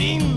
lindo.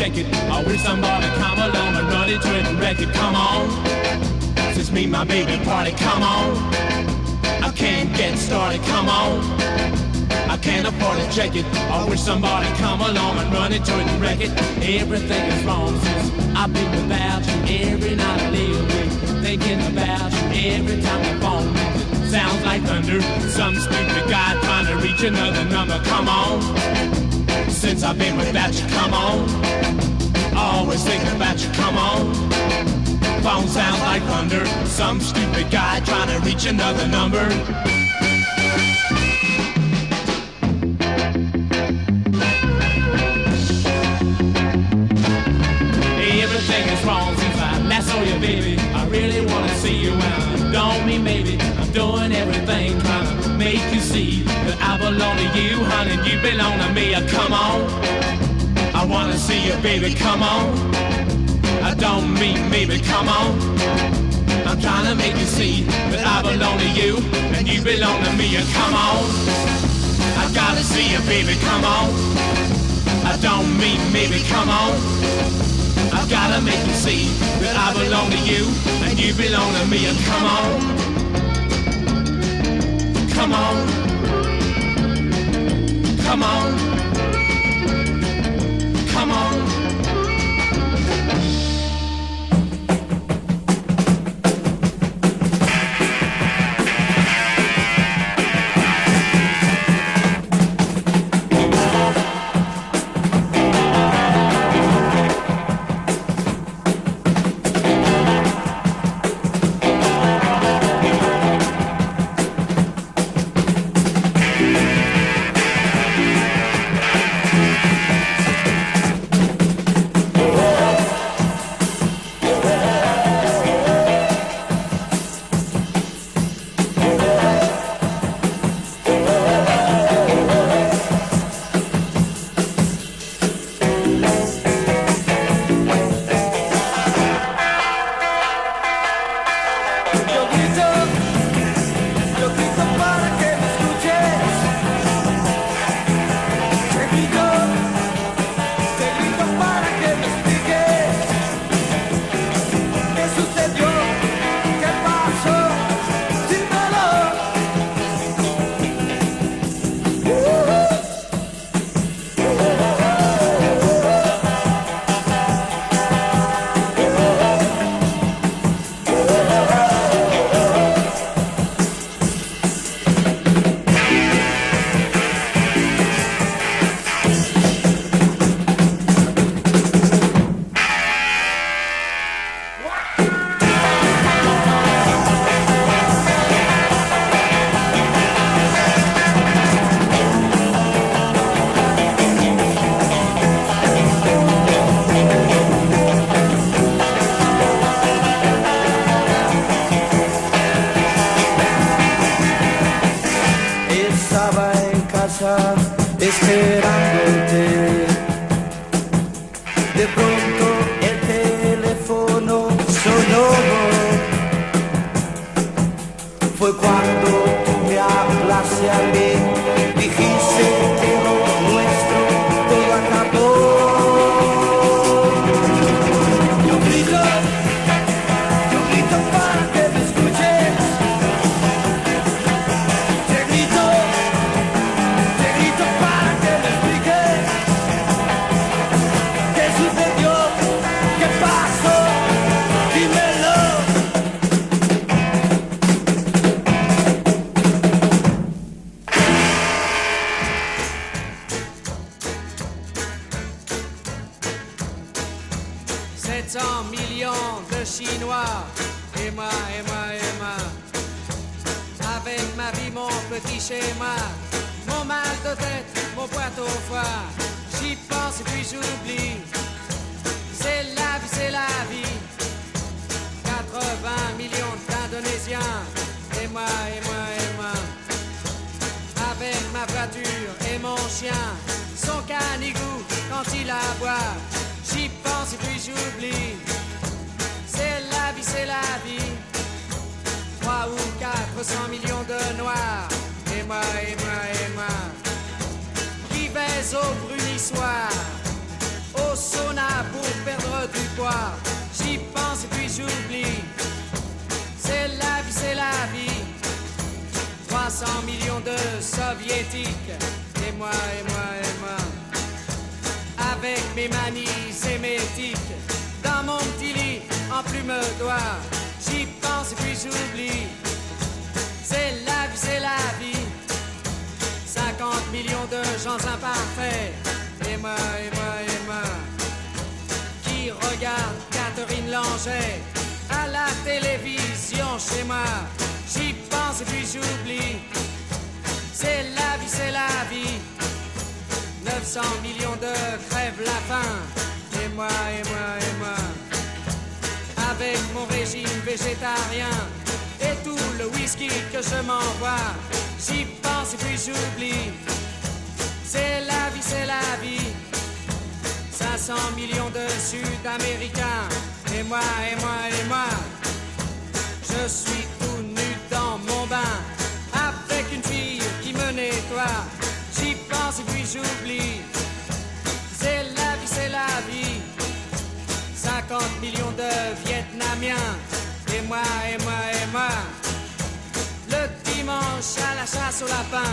Check it. I wish somebody come along and run into it and wreck it. Come on. Since me my baby parted, come on. I can't get started, come on. I can't afford to check it. I wish somebody come along and run into it and wreck it. Everything is wrong since I've been without you every night I lay awake. Thinking about you every time the phone rings. It sounds like thunder. Some stupid guy trying to reach another number. Come on. Since I've been without you, come on. Always thinking about you, come on. Phone sounds like thunder. Some stupid guy trying to reach another number. You, honey, you belong to me. Uh, Come on, I wanna see you, baby. Come on. I don't mean maybe. Come on. I'm trying to make you see that I belong to you and you belong to me. Uh, Come on, I gotta see you, baby. Come on. I don't mean maybe. Come on. I gotta make you see that I belong to you and you belong to me. And come on, come on, come on, de gens imparfaits. Et moi, et moi, et moi. Qui regarde Catherine Langer à la télévision chez moi. J'y pense et puis j'oublie. C'est la vie, c'est la vie. 900 millions de crèves la faim. Et moi, et moi, et moi. Avec mon régime végétarien et tout le whisky que je m'envoie. J'y pense et puis j'oublie. C'est la vie, c'est la vie. 500 millions de Sud-Américains. Et moi, et moi, et moi. Je suis tout nu dans mon bain. Avec une fille qui me nettoie. J'y pense et puis j'oublie. C'est la vie, c'est la vie. 50 millions de Vietnamiens. Et moi, et moi, et moi. Le dimanche à la chasse au lapin.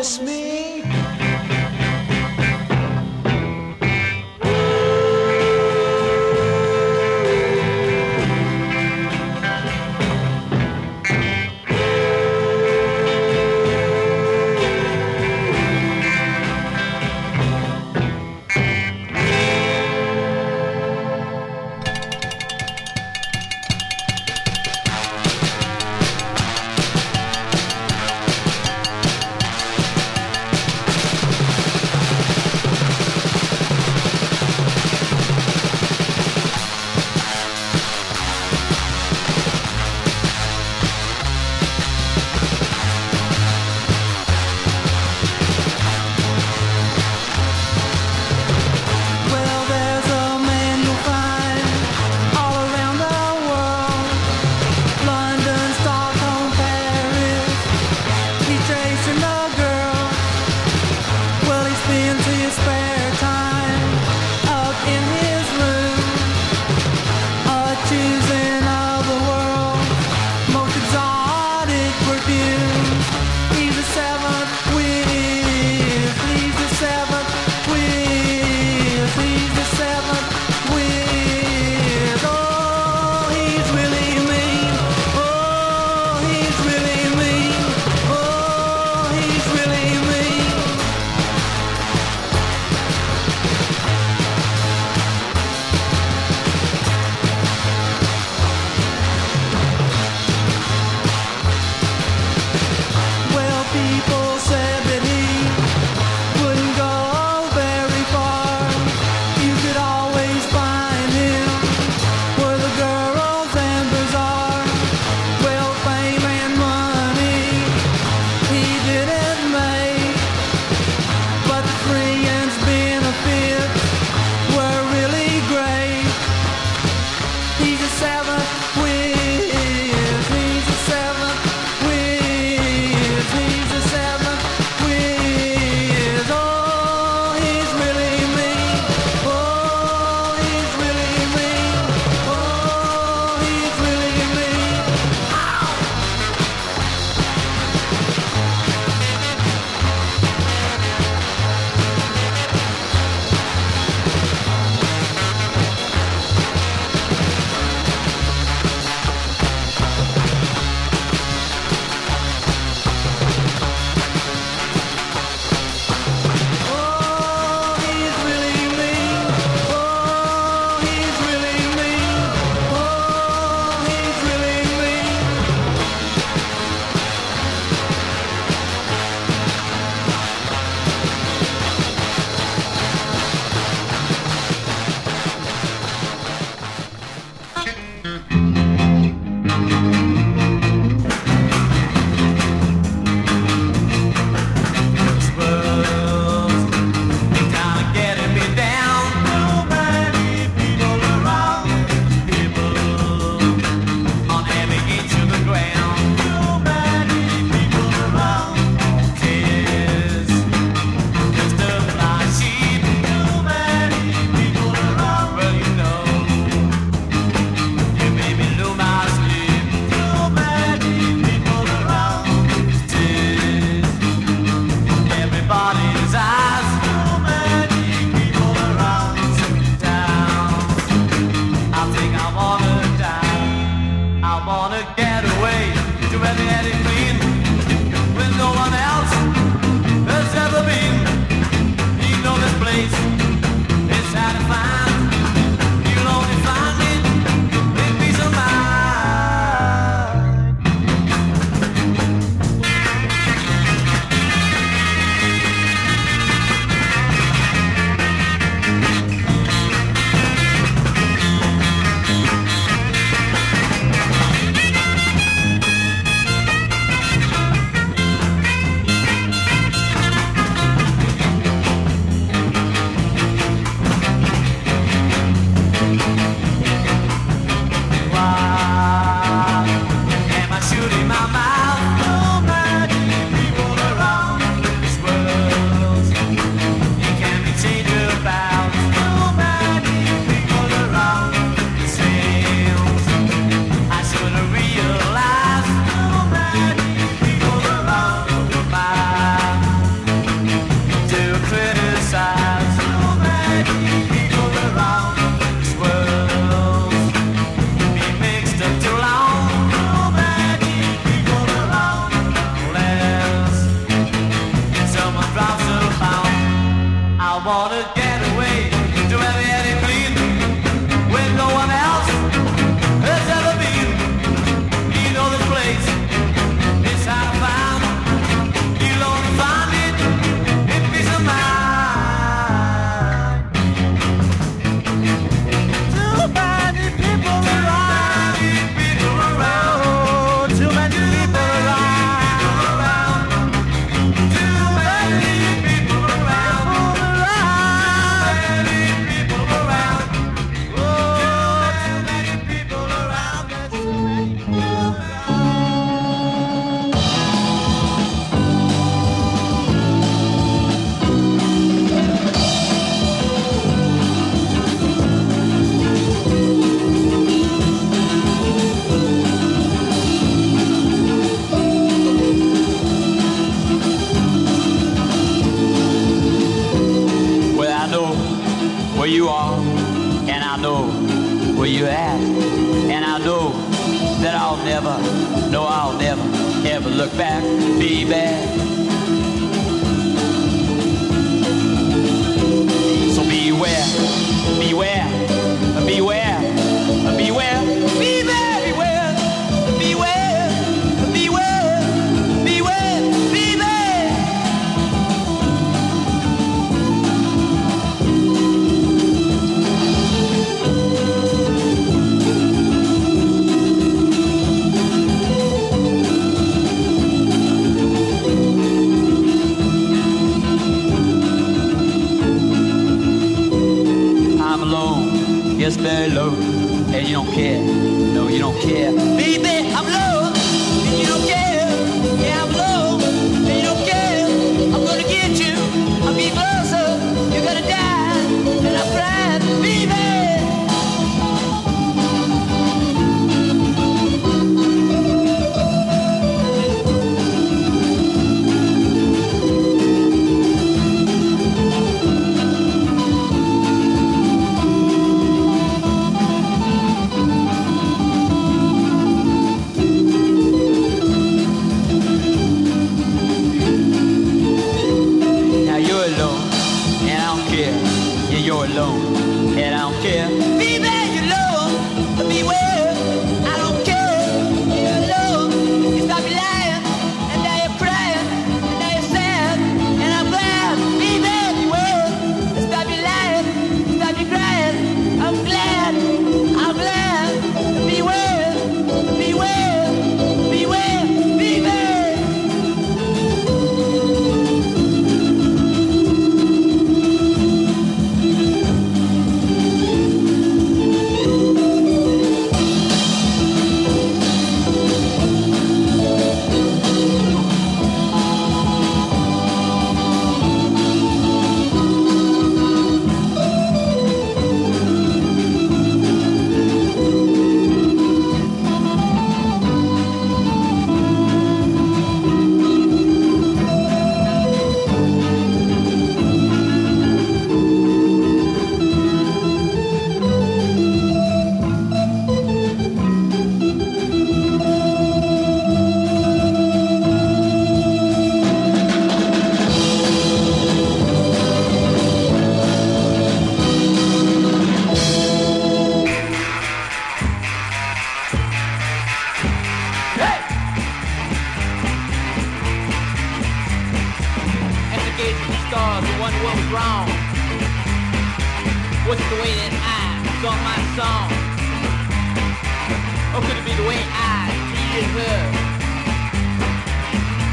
promise me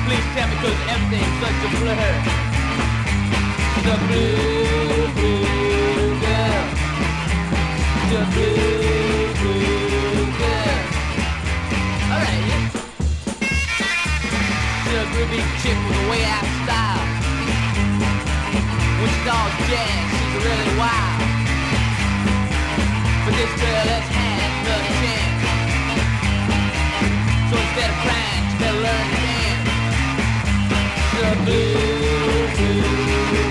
Please tell me, cause everything's such a blur. The blue, blue girl. The blue, blue girl. Alright, yeah. The groovy chick with a way out style. When she's all jazz, she's really wild. But this girl has had the chance. So instead of crying, she better learn to dance the blue,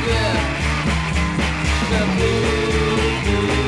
yeah. The blue, blue.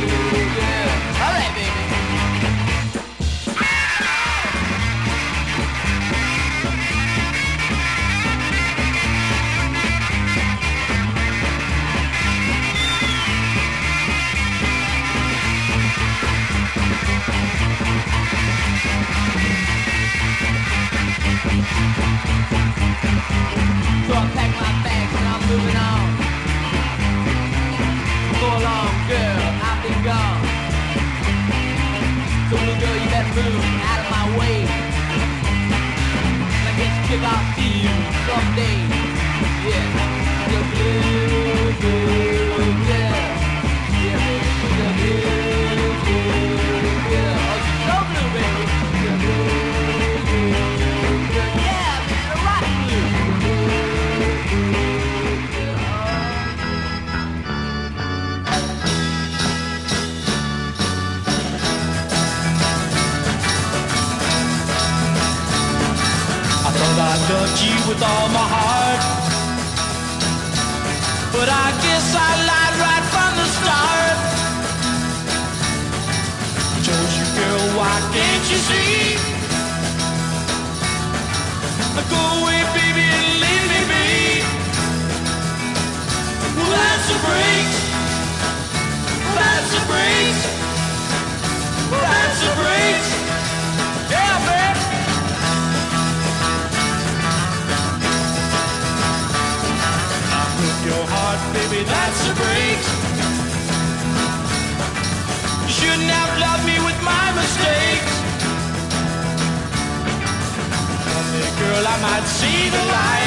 out of my way. I guess kick to you someday. Yeah, you're blue. blue. you with all my heart. But I guess I lied right from the start. I told you, girl, why can't you see? might see the light.